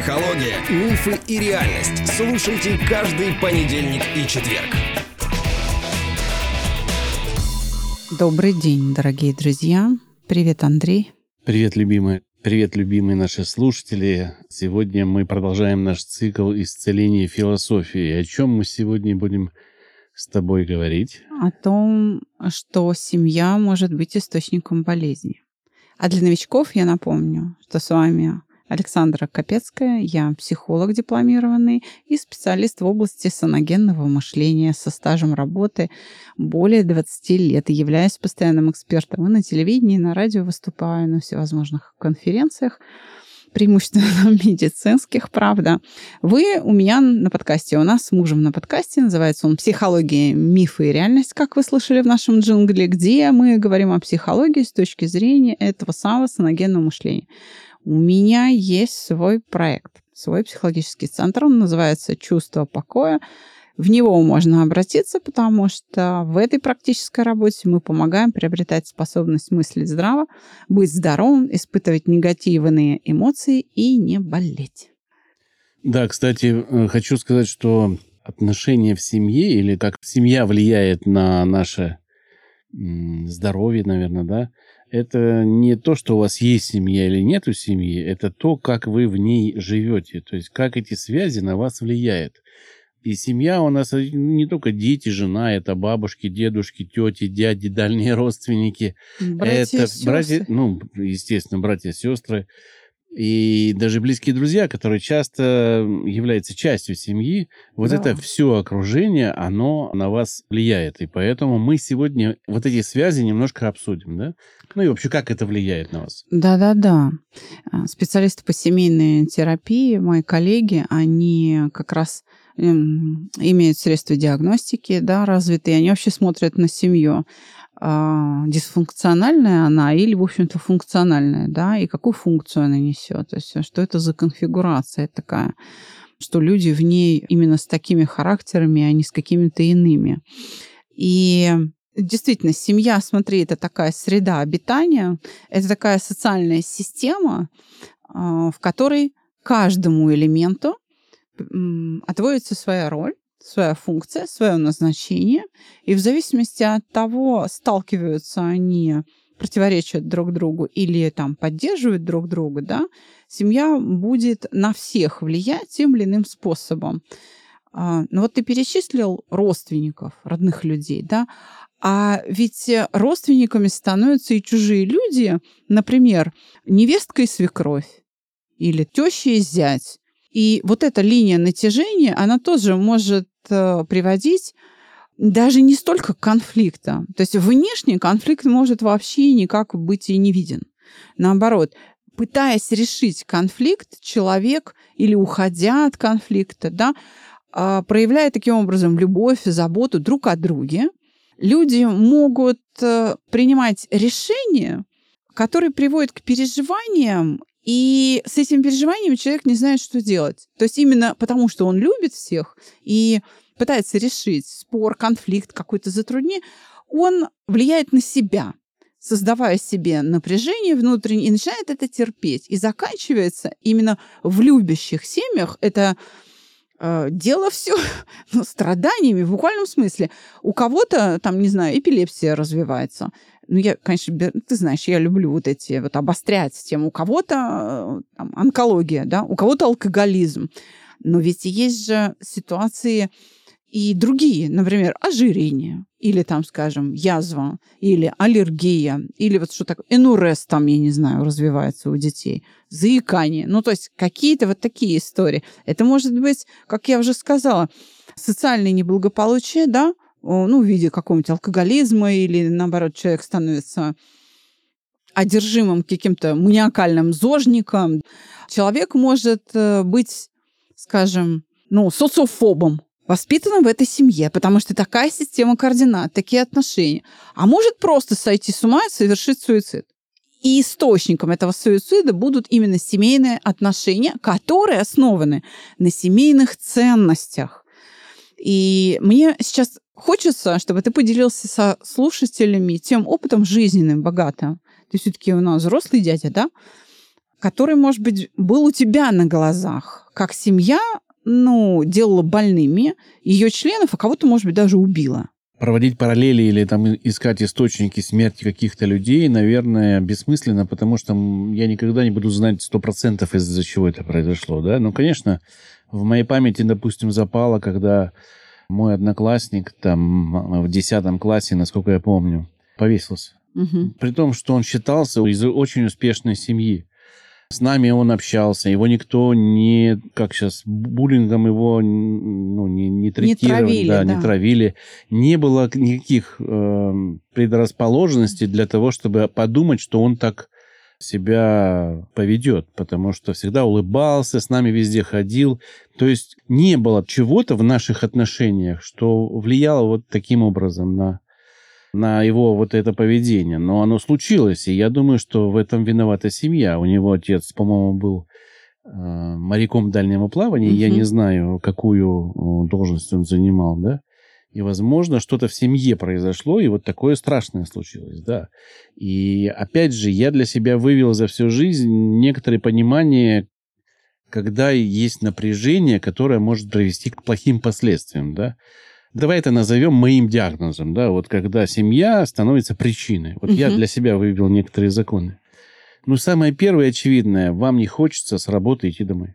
Психология, мифы и реальность. Слушайте каждый понедельник и четверг. Добрый день, дорогие друзья. Привет, Андрей. Привет, любимые. Привет, любимые наши слушатели. Сегодня мы продолжаем наш цикл исцеления философии. О чем мы сегодня будем с тобой говорить? О том, что семья может быть источником болезни. А для новичков я напомню, что с вами Александра Капецкая, я психолог дипломированный и специалист в области саногенного мышления со стажем работы более 20 лет и являюсь постоянным экспертом и на телевидении, и на радио выступаю на всевозможных конференциях, преимущественно медицинских, правда. Вы у меня на подкасте, у нас с мужем на подкасте, называется он «Психология, мифы и реальность», как вы слышали в нашем джунгле, где мы говорим о психологии с точки зрения этого самого саногенного мышления. У меня есть свой проект, свой психологический центр. Он называется «Чувство покоя». В него можно обратиться, потому что в этой практической работе мы помогаем приобретать способность мыслить здраво, быть здоровым, испытывать негативные эмоции и не болеть. Да, кстати, э, хочу сказать, что отношения в семье или как семья влияет на наше здоровье, наверное, да, это не то, что у вас есть семья или нету семьи, это то, как вы в ней живете, то есть как эти связи на вас влияют. И семья у нас не только дети, жена, это бабушки, дедушки, тети, дяди, дальние родственники. Братья, это сестры. братья, ну, естественно, братья, сестры. И даже близкие друзья, которые часто являются частью семьи, вот Да. это все окружение, оно на вас влияет. И поэтому мы сегодня вот эти связи немножко обсудим, да? Ну и вообще, как это влияет на вас? Да-да-да. А, Специалисты по семейной терапии, мои коллеги, они как раз эм, имеют средства диагностики, да, развитые, они вообще смотрят на семью. А, Дисфункциональная она или, в общем-то, функциональная, да, и какую функцию она несет. То есть, что это за конфигурация такая, что люди в ней именно с такими характерами, а не с какими-то иными. И действительно, семья, смотри, это такая среда обитания, это такая социальная система, а, в которой каждому элементу отводится своя роль, своя функция, свое назначение. И в зависимости от того, сталкиваются они, противоречат друг другу или там поддерживают друг друга, да, семья будет на всех влиять тем или иным способом. А, Ну вот ты перечислил родственников, родных людей, да, а ведь родственниками становятся и чужие люди, например, невестка и свекровь, или теща и зять. И вот эта линия натяжения, она тоже может э, приводить даже не столько к конфликтам. То есть внешний конфликт может вообще никак быть и не виден. Наоборот, пытаясь решить конфликт, человек или уходя от конфликта, да, а, проявляя таким образом любовь, заботу друг о друге, люди могут э, принимать решения, которые приводят к переживаниям, и с этим переживанием человек не знает, что делать. То есть именно потому, что он любит всех и пытается решить спор, конфликт, какое-то затруднение, он влияет на себя, создавая себе напряжение внутреннее, и начинает это терпеть. И заканчивается именно в любящих семьях это дело все ну, страданиями в буквальном смысле. У кого-то, там, не знаю, эпилепсия развивается. Ну, я, конечно, ты знаешь, я люблю вот эти, вот обострять тему. У кого-то э, там, онкология, да, у кого-то алкоголизм. Но ведь есть же ситуации и другие, например, ожирение, или там, скажем, язва, или аллергия, или вот что такое, энурез там, я не знаю, развивается у детей, заикание. Ну, то есть какие-то вот такие истории. Это может быть, как я уже сказала, социальное неблагополучие, да, ну, в виде какого-нибудь алкоголизма, или, наоборот, человек становится одержимым каким-то маниакальным зожником. Человек может э, быть, скажем, ну, социофобом, воспитанным в этой семье, потому что такая система координат, такие отношения. А может просто сойти с ума и совершить суицид. И источником этого суицида будут именно семейные отношения, которые основаны на семейных ценностях. И мне сейчас хочется, чтобы ты поделился со слушателями тем опытом жизненным, богатым. Ты все-таки у нас взрослый дядя, да? который, может быть, был у тебя на глазах, как семья, ну, делала больными ее членов, а кого-то, может быть, даже убила. Проводить параллели или там искать источники смерти каких-то людей, наверное, бессмысленно, потому что я никогда не буду знать сто процентов, из-за чего это произошло, да. Ну, конечно, в моей памяти, допустим, запало, когда мой одноклассник там в десятом классе, насколько я помню, повесился. Угу. При том, что он считался из очень успешной семьи. С нами он общался, его никто не, как сейчас, буллингом его ну, не, не третировали, не травили, да, да. не травили. Не было никаких э, предрасположенностей для того, чтобы подумать, что он так себя поведет, потому что всегда улыбался, с нами везде ходил. То есть не было чего-то в наших отношениях, что влияло вот таким образом на на его вот это поведение. Но оно случилось, и я думаю, что в этом виновата семья. У него отец, по-моему, был э, моряком дальнего плавания. Мгм. Я не знаю, какую должность он занимал, да. И, возможно, что-то в семье произошло, и вот такое страшное случилось, да. И, опять же, я для себя вывел за всю жизнь некоторое понимание, когда есть напряжение, которое может привести к плохим последствиям, да. Давай это назовем моим диагнозом, да, вот когда семья становится причиной. Вот я Мгм. для себя вывел некоторые законы. Ну, самое первое очевидное, вам не хочется с работы идти домой.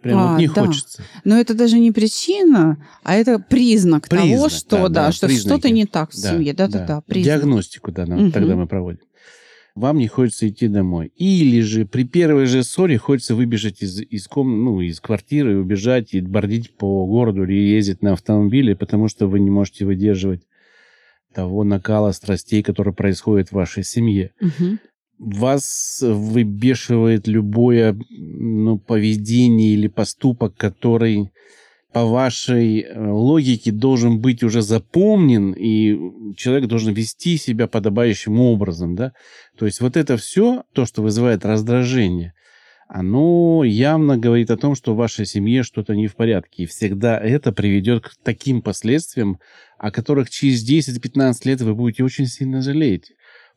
Прям А, вот не да. хочется. Но это даже не причина, а это признак, того, Признак, что, да, да, да, что что-то не так в семье. Да-да-да, признак. Диагностику да, нам- Мгм. тогда мы проводим. Вам не хочется идти домой. Или же при первой же ссоре хочется выбежать из, из, ком, ну, из квартиры, убежать и бордить по городу или ездить на автомобиле, потому что вы не можете выдерживать того накала страстей, который происходит в вашей семье. Мгм. Вас выбешивает любое ну, поведение или поступок, который по вашей э, логике должен быть уже запомнен, и человек должен вести себя подобающим образом, да. То есть вот это все, то, что вызывает раздражение, оно явно говорит о том, что в вашей семье что-то не в порядке. И всегда это приведет к таким последствиям, о которых через 10-15 лет вы будете очень сильно жалеть.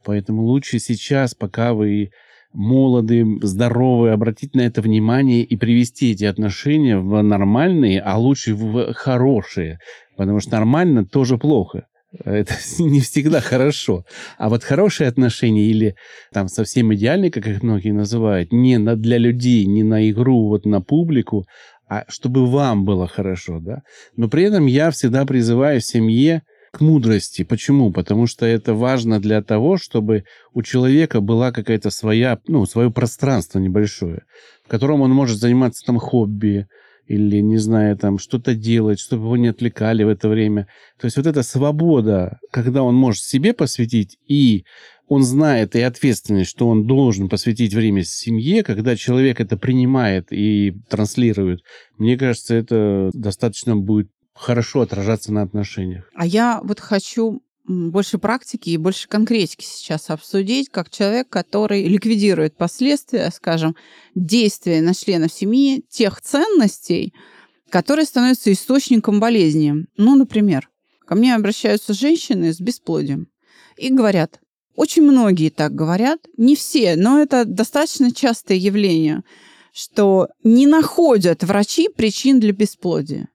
Поэтому лучше сейчас, пока вы молоды, здоровы, обратить на это внимание и привести эти отношения в нормальные, а лучше в хорошие. Потому что нормально тоже плохо. Это не всегда хорошо. А вот хорошие отношения или там совсем идеальные, как их многие называют, не на, для людей, не на игру, вот на публику, а чтобы вам было хорошо, да. Но при этом я всегда призываю в семье к мудрости. Почему? Потому что это важно для того, чтобы у человека была какая-то своя, ну, свое пространство небольшое, в котором он может заниматься там хобби, или, не знаю, там что-то делать, чтобы его не отвлекали в это время. То есть вот эта свобода, когда он может себе посвятить, и он знает и ответственность, что он должен посвятить время семье, когда человек это принимает и транслирует, мне кажется, это достаточно будет хорошо отражаться на отношениях. А я вот хочу больше практики и больше конкретики сейчас обсудить, как человек, который ликвидирует последствия, скажем, действия на членов семьи тех ценностей, которые становятся источником болезни. Ну, например, ко мне обращаются женщины с бесплодием и говорят, очень многие так говорят, не все, но это достаточно частое явление, что не находят врачи причин для бесплодия.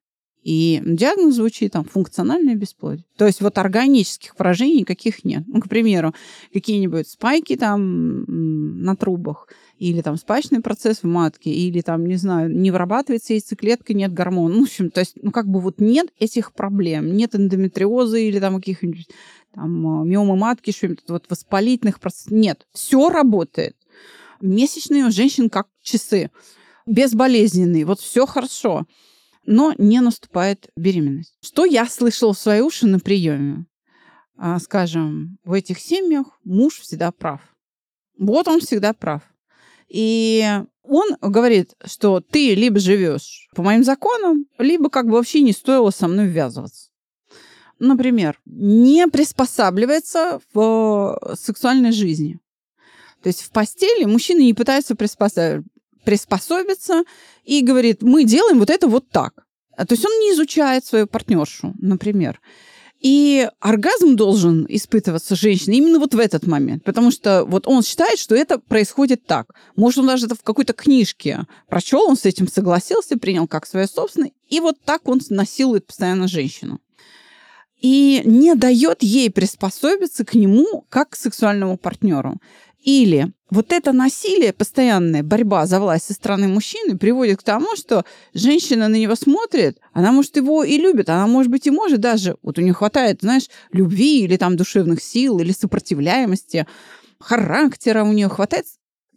И диагноз звучит там функциональное бесплодие. То есть вот органических поражений никаких нет. Ну, к примеру, какие-нибудь спайки там на трубах, или там спаечный процесс в матке, или там, не знаю, не вырабатывается яйцеклетка, нет гормонов. Ну, в общем, то есть, ну, как бы вот нет этих проблем. Нет эндометриоза или там каких-нибудь там а, миомы матки, что-нибудь вот воспалительных процессов. Нет, все работает. Месячные у женщин как часы. Безболезненные. Вот все хорошо но не наступает беременность. Что я слышала в свои уши на приеме? А, скажем, в этих семьях муж всегда прав. Вот он всегда прав. И он говорит, что ты либо живешь по моим законам, либо как бы вообще не стоило со мной ввязываться. Например, не приспосабливается в сексуальной жизни. То есть в постели мужчины не пытаются приспосабливаться приспособиться и говорит, мы делаем вот это вот так. То есть он не изучает свою партнершу, например. И оргазм должен испытываться женщиной именно вот в этот момент, потому что вот он считает, что это происходит так. Может, он даже это в какой-то книжке прочел, он с этим согласился, принял как свое собственное, и вот так он насилует постоянно женщину. И не дает ей приспособиться к нему как к сексуальному партнеру. Или вот это насилие, постоянная борьба за власть со стороны мужчины приводит к тому, что женщина на него смотрит, она, может, его и любит, она, может быть, и может даже, вот у нее хватает, знаешь, любви или там душевных сил, или сопротивляемости, характера у нее хватает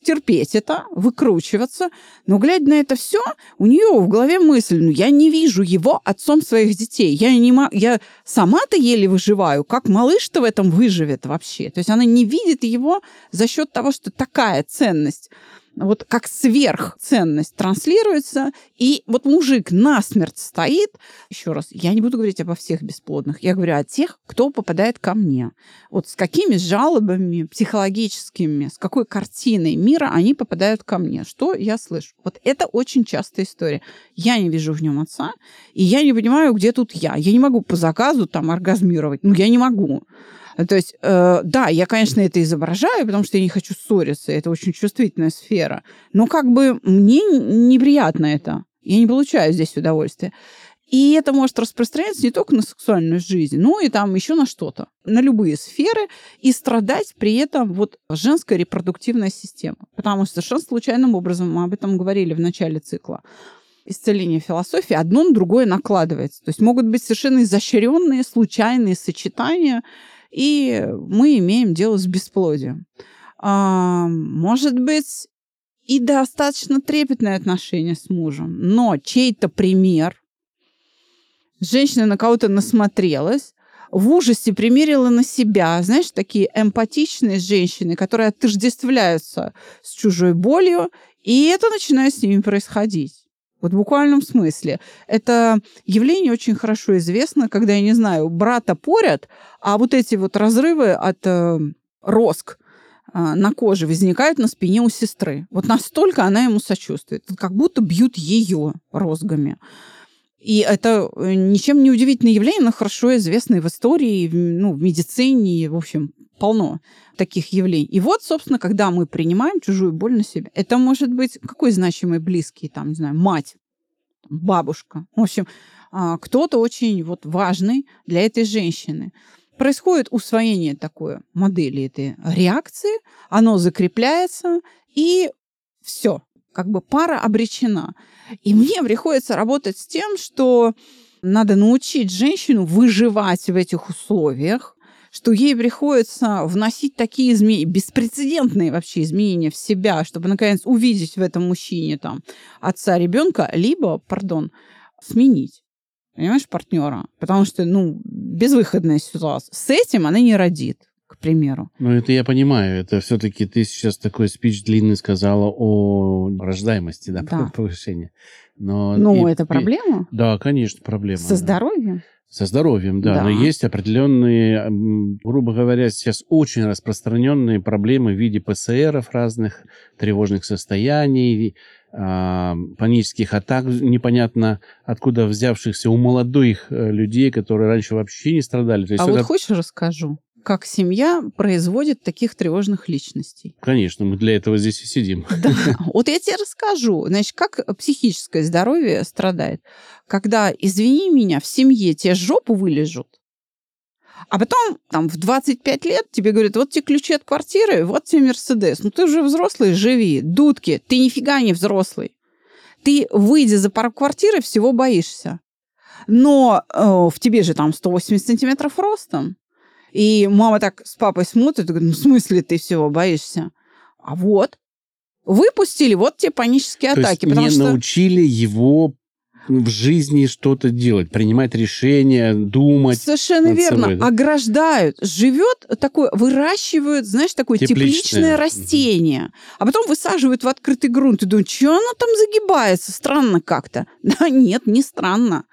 терпеть это, выкручиваться. Но, глядя на это все, у нее в голове мысль, ну, я не вижу его отцом своих детей. Я, не я сама-то еле выживаю. Как малыш-то в этом выживет вообще? То есть она не видит его за счет того, что такая ценность вот как сверхценность транслируется, и вот мужик насмерть стоит. Еще раз, я не буду говорить обо всех бесплодных, я говорю о тех, кто попадает ко мне. Вот с какими жалобами психологическими, с какой картиной мира они попадают ко мне. Что я слышу? Вот это очень частая история. Я не вижу в нем отца, и я не понимаю, где тут я. Я не могу по заказу там оргазмировать. Ну, я не могу. То есть, э, да, я, конечно, это изображаю, потому что я не хочу ссориться, это очень чувствительная сфера. Но как бы мне неприятно это. Я не получаю здесь удовольствия. И это может распространяться не только на сексуальную жизнь, но и там еще на что-то, на любые сферы, и страдать при этом вот женская репродуктивная система. Потому что совершенно случайным образом, мы об этом говорили в начале цикла, исцеления философии одно на другое накладывается. То есть могут быть совершенно изощренные, случайные сочетания, и мы имеем дело с бесплодием. А, может быть, и достаточно трепетное отношение с мужем, но чей-то пример, женщина на кого-то насмотрелась, в ужасе примерила на себя, знаешь, такие эмпатичные женщины, которые отождествляются с чужой болью, и это начинает с ними происходить. Вот в буквальном смысле. Это явление очень хорошо известно, когда, я не знаю, брата порят, а вот эти вот разрывы от э, роск э, на коже возникают на спине у сестры. Вот настолько она ему сочувствует. Как будто бьют ее розгами. И это э, ничем не удивительное явление, но хорошо известное в истории, ну, в медицине, в общем, полно таких явлений. И вот, собственно, когда мы принимаем чужую боль на себя, это может быть какой значимый близкий, там, не знаю, мать, бабушка. В общем, а, кто-то очень вот важный для этой женщины. Происходит усвоение такой модели этой реакции, оно закрепляется, и все, как бы пара обречена. И мне приходится работать с тем, что надо научить женщину выживать в этих условиях, что ей приходится вносить такие изменения, беспрецедентные вообще изменения в себя, чтобы, наконец, увидеть в этом мужчине там отца ребенка, либо, пардон, сменить понимаешь, партнера. Потому что, ну, безвыходная ситуация. С этим она не родит, к примеру. Ну, это я понимаю. Это все-таки ты сейчас такой спич длинный сказала о рождаемости, да, да. повышении. Но ну, и, это проблема? И, да, конечно, проблема. Со да. здоровьем? Со здоровьем, да. да. Но есть определенные, грубо говоря, сейчас очень распространенные проблемы в виде ПСРов разных, тревожных состояний, панических атак, непонятно откуда взявшихся у молодых э, людей, которые раньше вообще не страдали. То есть а это... вот хочешь расскажу? Как семья производит таких тревожных личностей. Конечно, мы для этого здесь и сидим. Да, вот я тебе расскажу, значит, как психическое здоровье страдает. Когда, извини меня, в семье тебе жопу вылежут, а потом там в 25 лет тебе говорят, вот тебе ключи от квартиры, вот тебе Мерседес. Ну ты уже взрослый, живи. Дудки, ты нифига не взрослый. Ты, выйдя за порог квартиры, всего боишься. Но э, в тебе же там 180 сантиметров ростом. И мама так с папой смотрит и говорит, ну, в смысле ты всего боишься? А вот, выпустили, вот те панические То атаки. Есть не что... научили его в жизни что-то делать, принимать решения, думать. Совершенно верно. Собой, да? Ограждают. Живет такое, выращивают, знаешь, такое тепличное, тепличное растение. Угу. А потом высаживают в открытый грунт и думают, что оно там загибается? Странно как-то. Да нет, не странно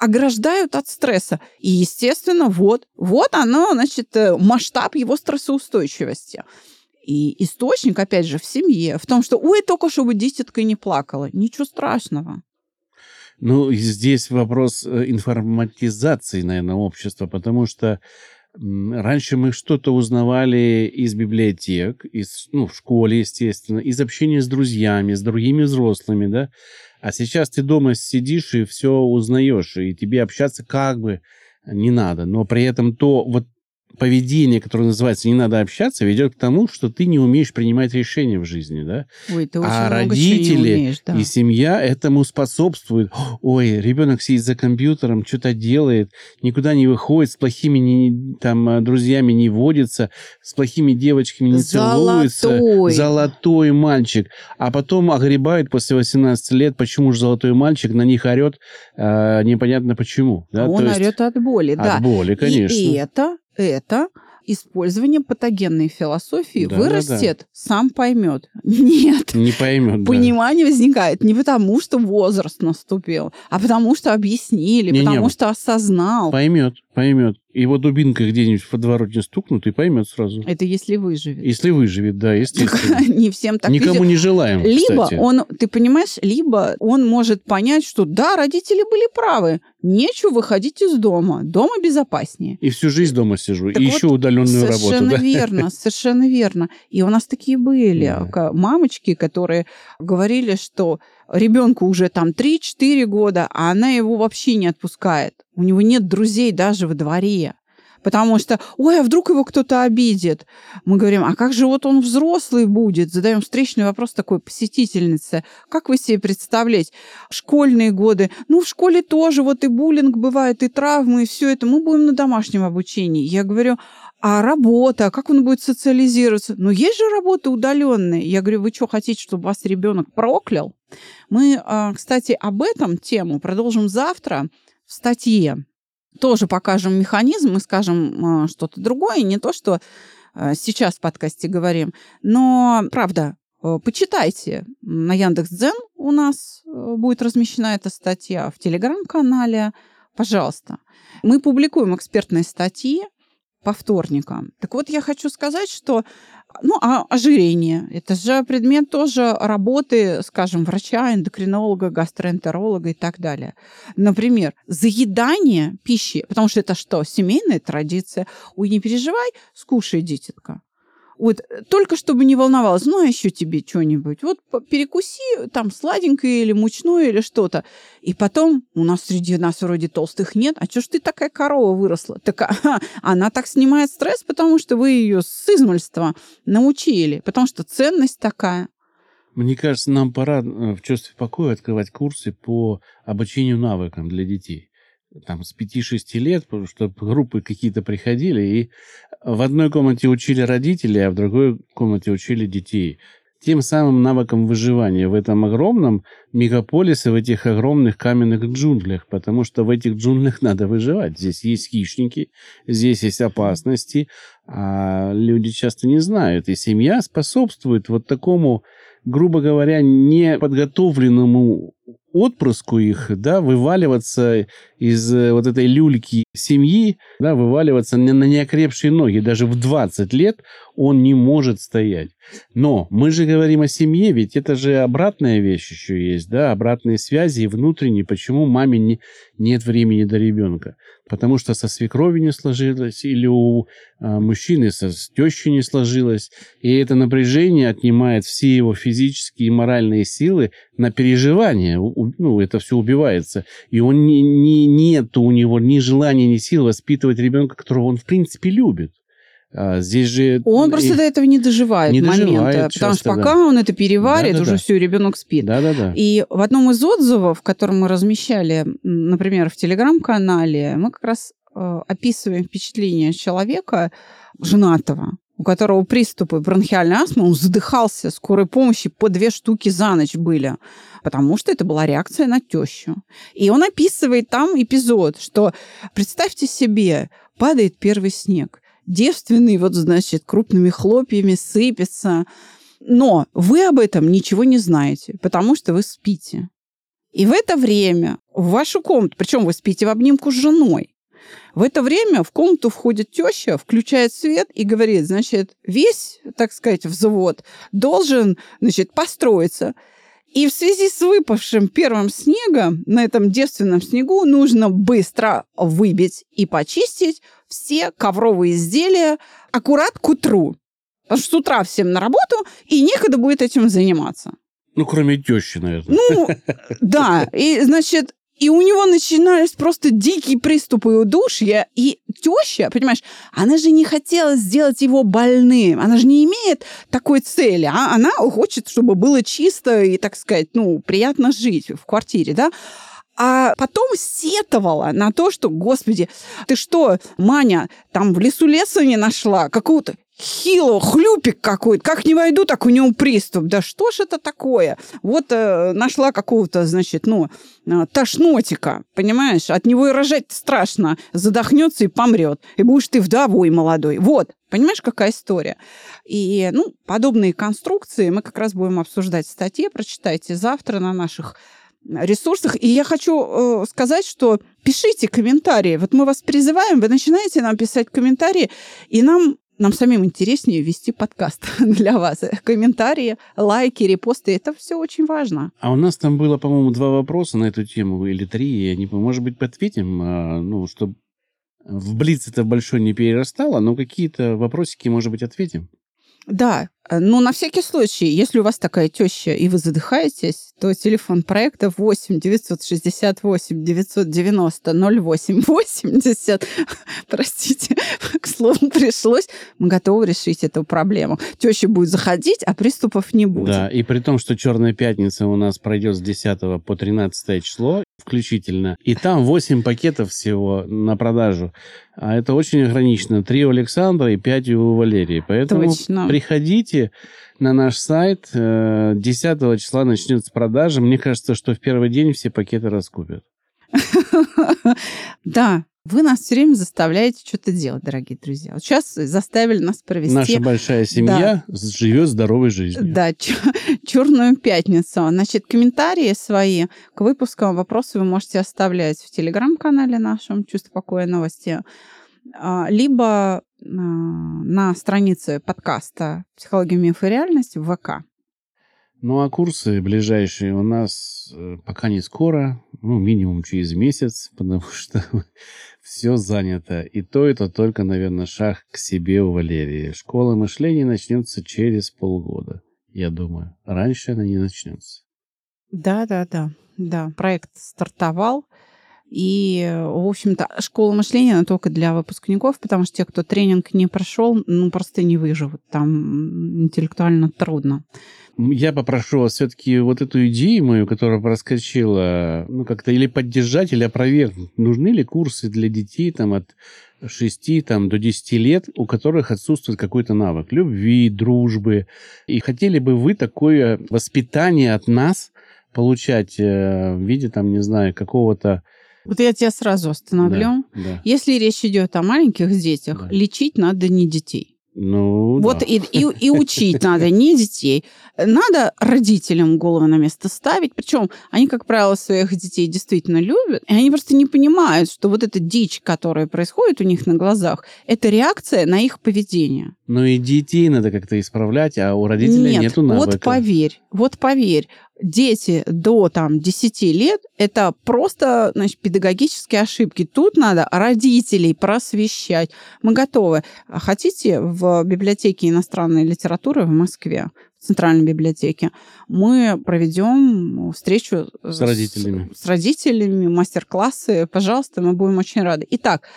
ограждают от стресса. И, естественно, вот, вот оно, значит, э, масштаб его стрессоустойчивости. И источник, опять же, в семье, в том, что, ой, только чтобы дитятка не плакала. Ничего страшного. Ну, здесь вопрос э, информатизации, наверное, общества, потому что раньше мы что-то узнавали из библиотек, из, ну, в школе, естественно, из общения с друзьями, с другими взрослыми, да, а сейчас ты дома сидишь и все узнаешь, и тебе общаться как бы не надо, но при этом то вот поведение, которое называется «не надо общаться», ведет к тому, что ты не умеешь принимать решения в жизни, да? Ой, ты очень а родители умеешь, да. и семья этому способствуют. Ой, ребенок сидит за компьютером, что-то делает, никуда не выходит, с плохими не, там, э, друзьями не водится, с плохими девочками не целуется. Золотой. Золотой мальчик. А потом огребают после 18 лет, почему же золотой мальчик на них орет, э, непонятно почему. Да? Он То есть орет от боли, да. От боли, конечно. И это, это использование патогенной философии Да, вырастет, сам поймет. Нет. Не поймет, да. Понимание возникает не потому, что возраст наступил, а потому что объяснили, Не-не, потому вот что осознал. Поймет, поймет. Его дубинка где-нибудь в подворотне стукнут и поймет сразу. Это если выживет. Если выживет, да, естественно. Не всем так Никому не желаем, Либо он, ты понимаешь, либо он может понять, что да, родители были правы, нечего выходить из дома, дома безопаснее. И всю жизнь дома сижу, Так и вот, еще удаленную работу. Совершенно да. верно, совершенно верно. И у нас такие были Да. мамочки, которые говорили, что ребенку уже там 3-4 года, а она его вообще не отпускает. У него нет друзей даже во дворе. Потому что, ой, а вдруг его кто-то обидит? Мы говорим, а как же вот он взрослый будет? Задаем встречный вопрос такой посетительнице. Как вы себе представляете? Школьные годы. Ну, в школе тоже вот и буллинг бывает, и травмы, и все это. Мы будем на домашнем обучении. Я говорю, а работа, как он будет социализироваться? Ну, есть же работа удаленная. Я говорю, вы что, хотите, чтобы вас ребенок проклял? Мы, а, кстати, об этом тему продолжим завтра в статье. Тоже покажем механизм, мы скажем а, что-то другое, не то, что а, сейчас в подкасте говорим. Но, правда, э, почитайте. На Яндекс.Дзен у нас э, будет размещена эта статья в Телеграм-канале. Пожалуйста. Мы публикуем экспертные статьи по вторникам. Так вот, я хочу сказать, что ну, а ожирение – это же предмет тоже работы, скажем, врача, эндокринолога, гастроэнтеролога и так далее. Например, заедание пищи, потому что это что? Семейная традиция. Ой, не переживай, скушай, дитятка. Вот э, только чтобы не волновалась, ну, а еще тебе что-нибудь. Вот перекуси там сладенькое или мучное или что-то. И потом у нас среди нас вроде толстых нет. А что ж ты такая корова выросла? Так а, она так снимает стресс, потому что вы ее с измольства научили. Потому что ценность такая. Мне кажется, нам пора э, в чувстве покоя открывать курсы по обучению навыкам для детей. Там с 5-6 лет, чтобы группы какие-то приходили, и в одной комнате учили родителей, а в другой комнате учили детей. Тем самым навыкам выживания в этом огромном мегаполисе, в этих огромных каменных джунглях, потому что в этих джунглях надо выживать. Здесь есть хищники, здесь есть опасности, а люди часто не знают. И семья способствует вот такому, грубо говоря, неподготовленному отпрыску их, да, вываливаться из э, вот этой люльки семьи, да, вываливаться на, на неокрепшие ноги. Даже в 20 лет он не может стоять. Но мы же говорим о семье, ведь это же обратная вещь еще есть, да, обратные связи и внутренние. Почему маме не, нет времени до ребенка? Потому что со свекровью не сложилось, или у а, мужчины со тещей не сложилось. И это напряжение отнимает все его физические и моральные силы на переживание. Ну, это все убивается. И он не, не, нет у него ни желания, ни сил воспитывать ребенка, которого он в принципе любит. А здесь же... Он просто до этого не доживает Не момента. доживает потому что пока да. он это переварит, Да-да-да. уже все, ребенок спит. Да-да-да. И в одном из отзывов, который мы размещали, например, в телеграм-канале, мы как раз э, описываем впечатление человека женатого, у которого приступы бронхиальной астмы, он задыхался, скорой помощи по две штуки за ночь были, потому что это была реакция на тещу. И он описывает там эпизод, что представьте себе, падает первый снег, девственный, вот, значит, крупными хлопьями сыпется, но вы об этом ничего не знаете, потому что вы спите. И в это время в вашу комнату, причем вы спите в обнимку с женой, в это время в комнату входит теща, включает свет и говорит, значит, весь, так сказать, взвод должен, значит, построиться. И в связи с выпавшим первым снегом на этом девственном снегу нужно быстро выбить и почистить все ковровые изделия аккурат к утру. Потому что с утра всем на работу, и некогда будет этим заниматься. Ну, кроме тещи, наверное. Ну, да. И, значит, и у него начинались просто дикие приступы удушья. И теща, понимаешь, она же не хотела сделать его больным. Она же не имеет такой цели. А она хочет, чтобы было чисто и, так сказать, ну, приятно жить в квартире, да? а потом сетовала на то, что, господи, ты что, Маня, там в лесу леса не нашла, какого-то хило, хлюпик какой-то. Как не войду, так у него приступ. Да что ж это такое? Вот э, нашла какого-то, значит, ну, э, тошнотика, понимаешь? От него и рожать страшно. Задохнется и помрет. И будешь ты вдовой молодой. Вот, Понимаешь, какая история? И, ну, подобные конструкции мы как раз будем обсуждать в статье. Прочитайте завтра на наших ресурсах. И я хочу э, сказать, что пишите комментарии. Вот мы вас призываем, вы начинаете нам писать комментарии, и нам нам самим интереснее вести подкаст для вас. Комментарии, лайки, репосты, это все очень важно. А у нас там было, по-моему, два вопроса на эту тему, или три, и они, может быть, ответим, а, ну, чтобы в Блиц это большой не перерастало, но какие-то вопросики, может быть, ответим. Да, ну, на всякий случай, если у вас такая теща, и вы задыхаетесь, то телефон проекта 8 968 990 08 80. Простите, к слову пришлось. Мы готовы решить эту проблему. Теща будет заходить, а приступов не будет. Да, и при том, что Черная пятница у нас пройдет с 10 по 13 число, включительно. И там 8 пакетов всего на продажу. А это очень ограничено. Три у Александра и пять у Валерии. Поэтому Точно. приходите на наш сайт. 10 э, числа начнется продажа. Мне кажется, что в первый день все пакеты раскупят. Да, вы нас все время заставляете что-то делать, дорогие друзья. Вот сейчас заставили нас провести... Наша большая семья да. живет здоровой жизнью. Да, черную пятницу. Значит, комментарии свои к выпускам, вопросы вы можете оставлять в телеграм-канале нашем «Чувство покоя новости», а, либо на странице подкаста «Психология, миф и реальность» в ВК. Ну, а курсы ближайшие у нас э, пока не скоро, ну, минимум через месяц, потому что все занято. И то это только, наверное, шаг к себе у Валерии. Школа мышления начнется через полгода, я думаю. Раньше она не начнется. Да, да, да. Да, проект стартовал. И, в общем-то, школа мышления, она только для выпускников, потому что те, кто тренинг не прошел, ну, просто не выживут. Там интеллектуально трудно. Я попрошу вас все-таки вот эту идею мою, которая проскочила, ну, как-то или поддержать, или опровергнуть. Нужны ли курсы для детей там от 6 там, до 10 лет, у которых отсутствует какой-то навык любви, дружбы. И хотели бы вы такое воспитание от нас получать э, в виде, там, не знаю, какого-то вот я тебя сразу остановлю. Да, да. Если речь идет о маленьких детях, да. лечить надо не детей. Ну, вот да. и, и, и учить надо не детей. Надо родителям голову на место ставить. Причем они, как правило, своих детей действительно любят. И они просто не понимают, что вот эта дичь, которая происходит у них на глазах, это реакция на их поведение. Ну и детей надо как-то исправлять, а у родителей Нет, нету навыка. Вот поверь, вот поверь, дети до там, 10 лет – это просто значит, педагогические ошибки. Тут надо родителей просвещать. Мы готовы. Хотите в библиотеке иностранной литературы в Москве, в Центральной библиотеке, мы проведем встречу с родителями, с, с родителями мастер-классы. Пожалуйста, мы будем очень рады. Итак,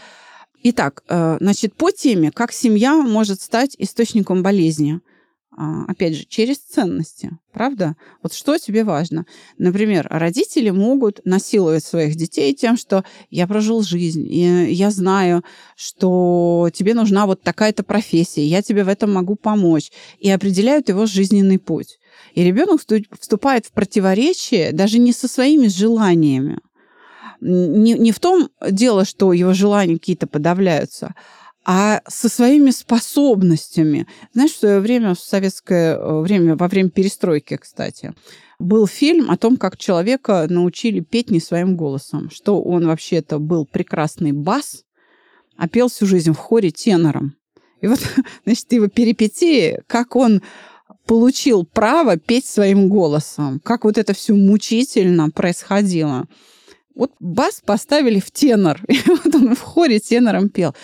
Итак, э, значит, по теме, как семья может стать источником болезни – а, опять же, через ценности, правда? Вот что тебе важно? Например, родители могут насиловать своих детей тем, что я прожил жизнь, и я знаю, что тебе нужна вот такая-то профессия, я тебе в этом могу помочь, и определяют его жизненный путь. И ребенок вступает в противоречие даже не со своими желаниями. Не, не в том дело, что его желания какие-то подавляются, а со своими способностями. Знаешь, в свое время, в советское э, время, во время перестройки, кстати, был фильм о том, как человека научили петь не своим голосом, что он вообще-то был прекрасный бас, а пел всю жизнь в хоре тенором. И вот, значит, его перипетии, как он получил право петь своим голосом. Как вот это все мучительно происходило. Вот бас поставили в тенор, и вот он в хоре тенором пел.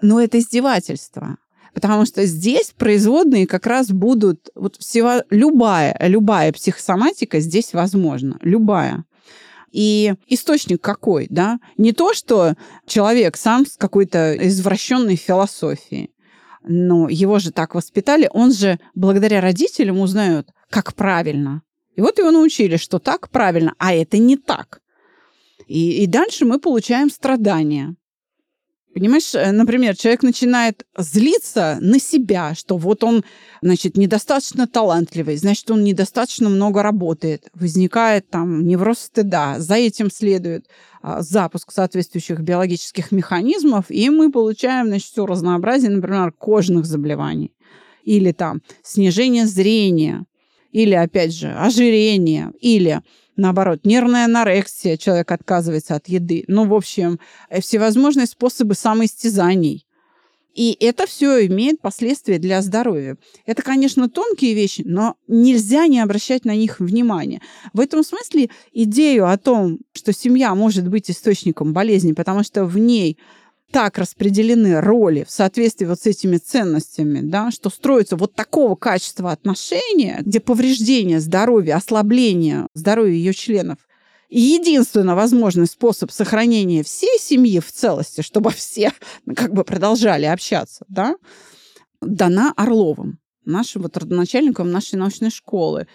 Но это издевательство. Потому что здесь производные как раз будут... Вот всего, любая, любая психосоматика здесь возможна. Любая. И источник какой, да? Не то, что человек сам с какой-то извращенной философией, но его же так воспитали, он же благодаря родителям узнает, как правильно. И вот его научили, что так правильно, а это не так. И, и дальше мы получаем страдания. Понимаешь, э, например, человек начинает злиться на себя, что вот он, значит, недостаточно талантливый, значит, он недостаточно много работает. Возникает там невроз стыда. За этим следует а, запуск соответствующих биологических механизмов, и мы получаем, значит, все разнообразие, например, кожных заболеваний или там снижение зрения, или, опять же, ожирение, или наоборот, нервная анорексия, человек отказывается от еды. Ну, в общем, э, всевозможные способы самоистязаний. И это все имеет последствия для здоровья. Это, конечно, тонкие вещи, но нельзя не обращать на них внимания. В этом смысле идею о том, что семья может быть источником болезни, потому что в ней так распределены роли в соответствии вот с этими ценностями, да, что строится вот такого качества отношения, где повреждение здоровья, ослабление здоровья ее членов и единственно возможный способ сохранения всей семьи в целости, чтобы все ну, как бы продолжали общаться, да, дана Орловым, нашим вот родоначальником нашей научной школы.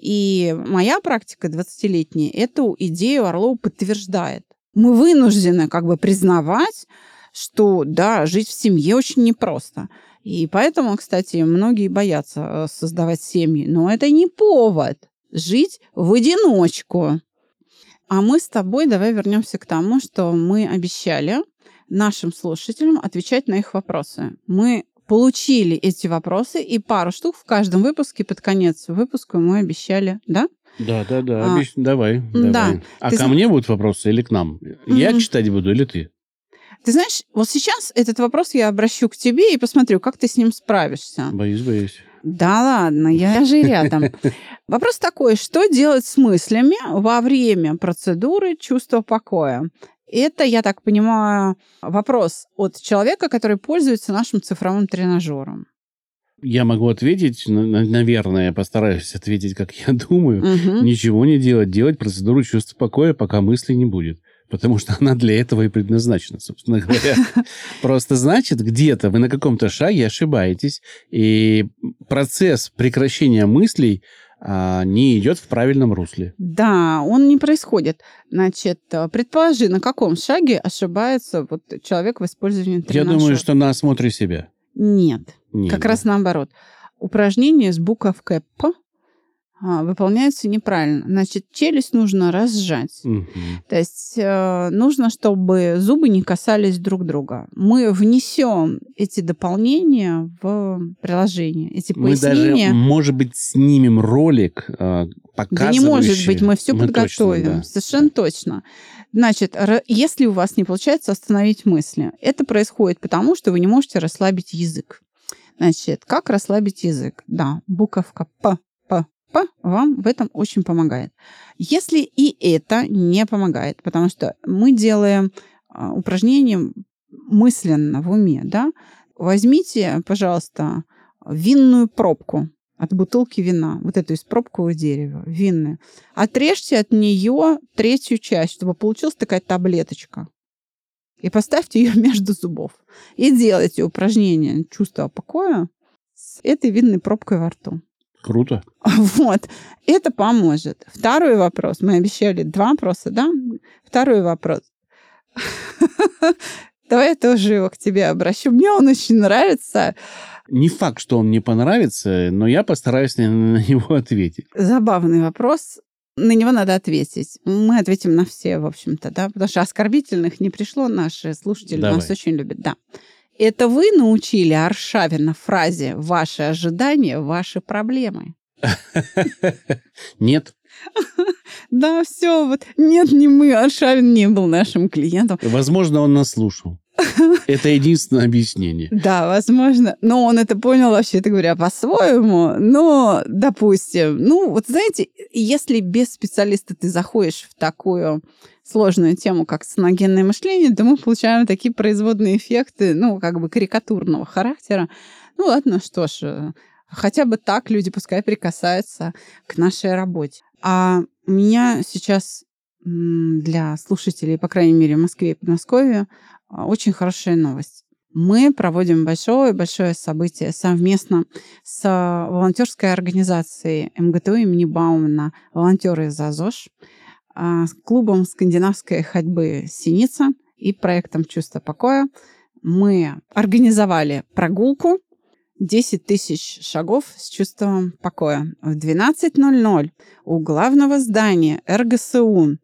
И моя практика 20-летняя эту идею Орлова подтверждает. Мы вынуждены как бы признавать, что, да, жить в семье очень непросто. И поэтому, кстати, многие боятся э, создавать семьи. Но это не повод жить в одиночку. А мы с тобой давай вернемся к тому, что мы обещали нашим слушателям отвечать на их вопросы. Мы получили эти вопросы, и пару штук в каждом выпуске под конец выпуска мы обещали, да? Да, да, да. А, обещ... Давай, да. давай. А ты ко мне будут вопросы или к нам? Mm-hmm. Я читать буду или ты? Ты знаешь, вот сейчас этот вопрос я обращу к тебе и посмотрю, как ты с ним справишься. Боюсь, боюсь. Да ладно, я же рядом. Вопрос такой, что делать с мыслями во время процедуры чувства покоя? Это, я так понимаю, вопрос от человека, который пользуется нашим цифровым тренажером. Я могу ответить, наверное, постараюсь ответить, как я думаю. Угу. Ничего не делать, делать процедуру чувства покоя, пока мысли не будет потому что она для этого и предназначена, собственно говоря. Просто значит, где-то вы на каком-то шаге ошибаетесь, и процесс прекращения мыслей а, не идет в правильном русле. Да, он не происходит. Значит, предположи, на каком шаге ошибается вот человек в использовании тренажера? Я думаю, что на осмотре себя. Нет, Нет как да. раз наоборот. Упражнение с буковкой «П» а, выполняется неправильно. Значит, челюсть нужно разжать. Угу. То есть э, нужно, чтобы зубы не касались друг друга. Мы внесем эти дополнения в приложение, эти мы пояснения. Мы даже, может быть, снимем ролик, э, Да не может быть, мы все мы подготовим. Точно, да. Совершенно точно. Значит, если у вас не получается остановить мысли, это происходит потому, что вы не можете расслабить язык. Значит, как расслабить язык? Да, буковка П П вам в этом очень помогает. Если и это не помогает, потому что мы делаем а, упражнение мысленно в уме, да, возьмите, пожалуйста, винную пробку от бутылки вина, вот эту из пробкового дерева, винную. Отрежьте от нее третью часть, чтобы получилась такая таблеточка. И поставьте ее между зубов. И делайте упражнение чувства покоя с этой винной пробкой во рту. Круто. Вот. Это поможет. Второй вопрос. Мы обещали два вопроса, да? Второй вопрос. Давай я тоже его к тебе обращу. Мне он очень нравится. Не факт, что он мне понравится, но я постараюсь на него ответить. Забавный вопрос. На него надо ответить. Мы ответим на все, в общем-то, да, потому что оскорбительных не пришло. Наши слушатели Давай. нас очень любят, да. Это вы научили Аршавина фразе «Ваши ожидания – ваши проблемы»? Нет. Да, все, вот нет, не мы, Аршавин не был нашим клиентом. Возможно, он нас слушал. Это единственное объяснение. Да, возможно. Но он это понял, вообще-то говоря, по-своему. Но, допустим, ну, вот знаете, если без специалиста ты заходишь в такую сложную тему, как соногенное мышление, то мы получаем такие производные эффекты, ну, как бы карикатурного характера. Ну, ладно, что ж, э, хотя бы так люди пускай прикасаются к нашей работе. А у меня сейчас для слушателей, по крайней мере, в Москве и Подмосковье, а, очень хорошая новость. Мы проводим большое-большое событие совместно с волонтерской организацией МГТУ имени Баумана «Волонтеры за ЗОЖ», с клубом скандинавской ходьбы «Синица» и проектом «Чувство покоя». Мы организовали прогулку 10 тысяч шагов с чувством покоя. В 12.00 у главного здания РГСУ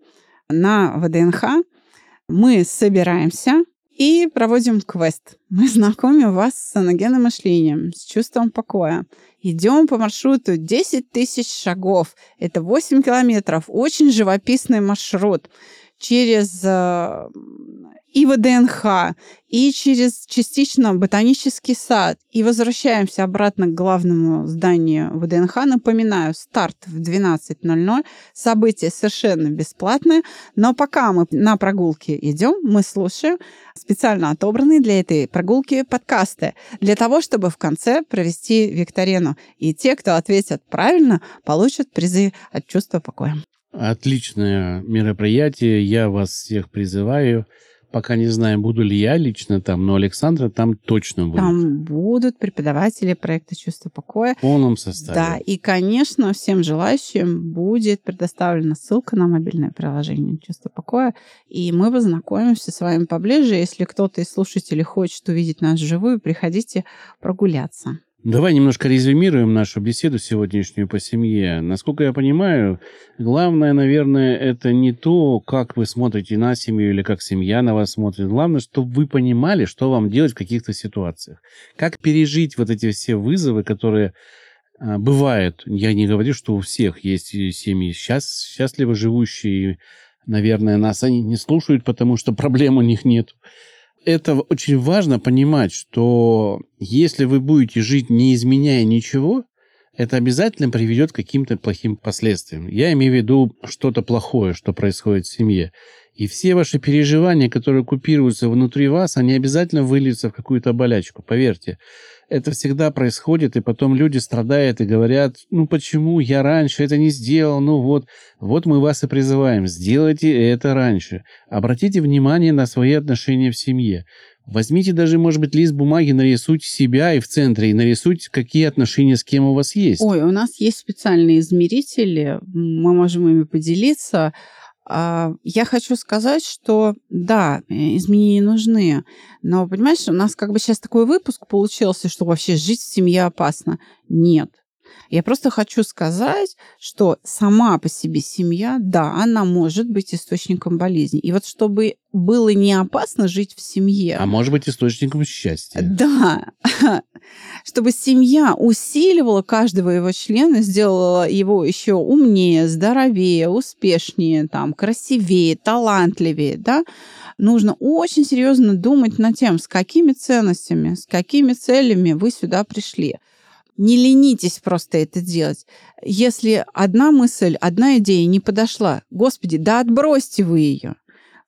на ВДНХ мы собираемся и проводим квест. Мы знакомим вас с саногенным мышлением, с чувством покоя. Идем по маршруту 10 тысяч шагов. Это 8 километров. Очень живописный маршрут через э, и ВДНХ, и через частично ботанический сад, и возвращаемся обратно к главному зданию ВДНХ. Напоминаю, старт в 12.00, событие совершенно бесплатное, но пока мы на прогулке идем, мы слушаем специально отобранные для этой прогулки подкасты, для того, чтобы в конце провести викторину. И те, кто ответят правильно, получат призы от чувства покоя. Отличное мероприятие. Я вас всех призываю Пока не знаю, буду ли я лично там, но Александра там точно будет. Там будут преподаватели проекта «Чувство покоя». В полном составе. Да, и, конечно, всем желающим будет предоставлена ссылка на мобильное приложение «Чувство покоя», и мы познакомимся с вами поближе. Если кто-то из слушателей хочет увидеть нас вживую, приходите прогуляться. Давай немножко резюмируем нашу беседу сегодняшнюю по семье. Насколько я понимаю, главное, наверное, это не то, как вы смотрите на семью или как семья на вас смотрит. Главное, чтобы вы понимали, что вам делать в каких-то ситуациях. Как пережить вот эти все вызовы, которые а, бывают. Я не говорю, что у всех есть семьи сейчас счастливо живущие. Наверное, нас они не слушают, потому что проблем у них нет это очень важно понимать, что если вы будете жить, не изменяя ничего, это обязательно приведет к каким-то плохим последствиям. Я имею в виду что-то плохое, что происходит в семье. И все ваши переживания, которые купируются внутри вас, они обязательно выльются в какую-то болячку. Поверьте, это всегда происходит, и потом люди страдают и говорят, ну почему я раньше это не сделал, ну вот, вот мы вас и призываем, сделайте это раньше. Обратите внимание на свои отношения в семье. Возьмите даже, может быть, лист бумаги, нарисуйте себя и в центре, и нарисуйте, какие отношения с кем у вас есть. Ой, у нас есть специальные измерители, мы можем ими поделиться. А, я хочу сказать, что да, э, изменения нужны, но, понимаешь, у нас как бы сейчас такой выпуск получился, что вообще жить в семье опасно. Нет. Я просто хочу сказать, что сама по себе семья, да, она может быть источником болезни. И вот чтобы было не опасно жить в семье. А может быть источником счастья. Да. Чтобы семья усиливала каждого его члена, сделала его еще умнее, здоровее, успешнее, там, красивее, талантливее, да, нужно очень серьезно думать над тем, с какими ценностями, с какими целями вы сюда пришли. Не ленитесь просто это делать. Если одна мысль, одна идея не подошла, господи, да отбросьте вы ее.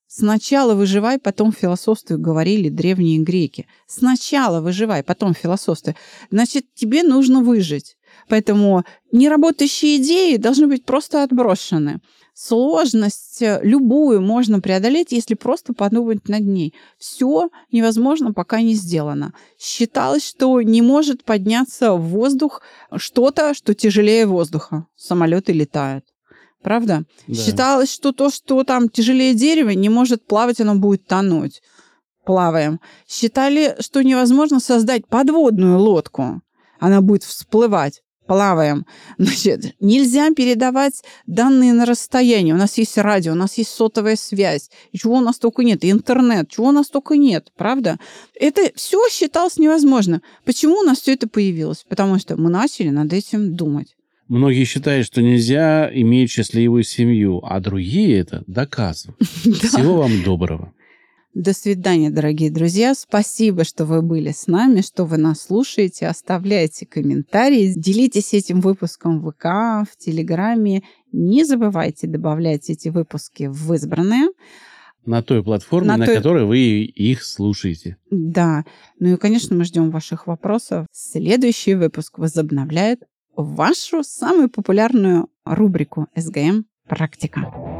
Сначала выживай, потом философствуй, говорили древние греки. Сначала выживай, потом философствуй. Значит, тебе нужно выжить. Поэтому неработающие идеи должны быть просто отброшены. Сложность э, любую можно преодолеть, если просто подумать над ней. Все невозможно, пока не сделано. Считалось, что не может подняться в воздух что-то, что тяжелее воздуха. Самолеты летают. Правда? Да. Считалось, что то, что там тяжелее дерева, не может плавать, оно будет тонуть. Плаваем. Считали, что невозможно создать подводную лодку. Она будет всплывать плаваем. Значит, нельзя передавать данные на расстояние. У нас есть радио, у нас есть сотовая связь. И чего у нас только нет? интернет. Чего у нас только нет, правда? Это все считалось невозможно. Почему у нас все это появилось? Потому что мы начали над этим думать. Многие считают, что нельзя иметь счастливую семью, а другие это доказывают. Всего вам доброго. До свидания, дорогие друзья. Спасибо, что вы были с нами, что вы нас слушаете. Оставляйте комментарии, делитесь этим выпуском в ВК, в Телеграме. Не забывайте добавлять эти выпуски в избранные. На той платформе, на, На той... которой вы их слушаете. Да. Ну и, конечно, мы ждем ваших вопросов. Следующий выпуск возобновляет вашу самую популярную рубрику СГМ «Практика».